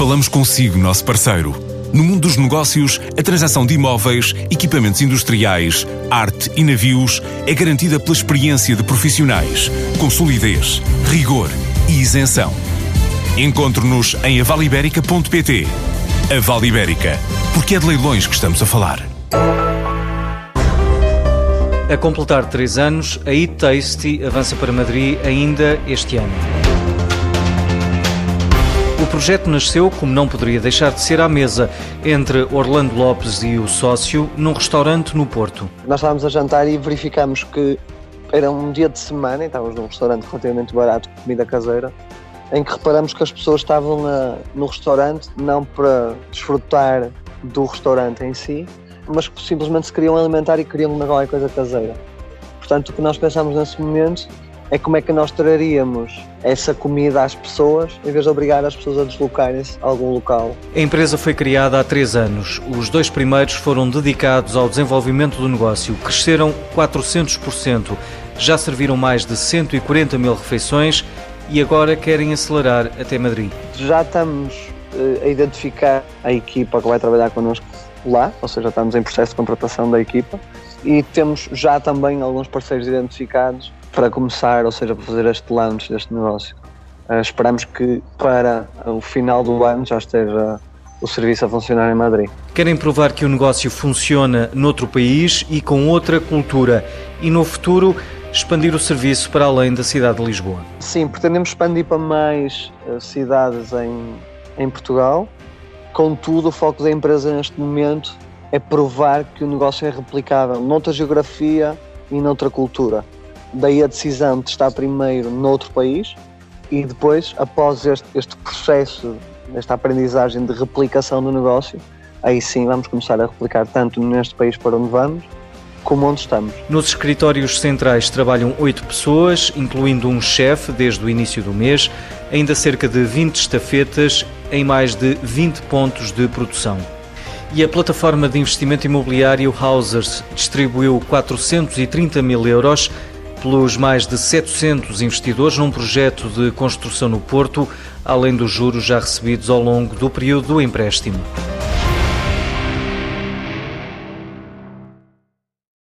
Falamos consigo, nosso parceiro. No mundo dos negócios, a transação de imóveis, equipamentos industriais, arte e navios é garantida pela experiência de profissionais, com solidez, rigor e isenção. Encontre-nos em avaliberica.pt. A Vale Ibérica, porque é de leilões que estamos a falar. A completar três anos, a Eat Tasty avança para Madrid ainda este ano. Projeto nasceu, como não poderia deixar de ser, à mesa entre Orlando Lopes e o sócio num restaurante no Porto. Nós estávamos a jantar e verificamos que era um dia de semana e estávamos num restaurante relativamente barato, com comida caseira, em que reparamos que as pessoas estavam na, no restaurante não para desfrutar do restaurante em si, mas que simplesmente se queriam alimentar e queriam uma qualquer coisa caseira. Portanto, o que nós pensámos nesse momento é como é que nós traríamos essa comida às pessoas em vez de obrigar as pessoas a deslocarem-se a algum local. A empresa foi criada há três anos. Os dois primeiros foram dedicados ao desenvolvimento do negócio. Cresceram 400%. Já serviram mais de 140 mil refeições e agora querem acelerar até Madrid. Já estamos uh, a identificar a equipa que vai trabalhar connosco lá, ou seja, estamos em processo de contratação da equipa e temos já também alguns parceiros identificados para começar, ou seja, para fazer este launch deste negócio. Uh, esperamos que para o final do ano já esteja o serviço a funcionar em Madrid. Querem provar que o negócio funciona noutro país e com outra cultura e no futuro expandir o serviço para além da cidade de Lisboa. Sim, pretendemos expandir para mais uh, cidades em, em Portugal. Contudo, o foco da empresa neste momento é provar que o negócio é replicável noutra geografia e noutra cultura. Daí a decisão de estar primeiro noutro país e depois, após este, este processo, esta aprendizagem de replicação do negócio, aí sim vamos começar a replicar tanto neste país para onde vamos, como onde estamos. Nos escritórios centrais trabalham oito pessoas, incluindo um chefe desde o início do mês, ainda cerca de 20 estafetas em mais de 20 pontos de produção. E a plataforma de investimento imobiliário Housers distribuiu 430 mil euros pelos mais de 700 investidores num projeto de construção no Porto, além dos juros já recebidos ao longo do período do empréstimo.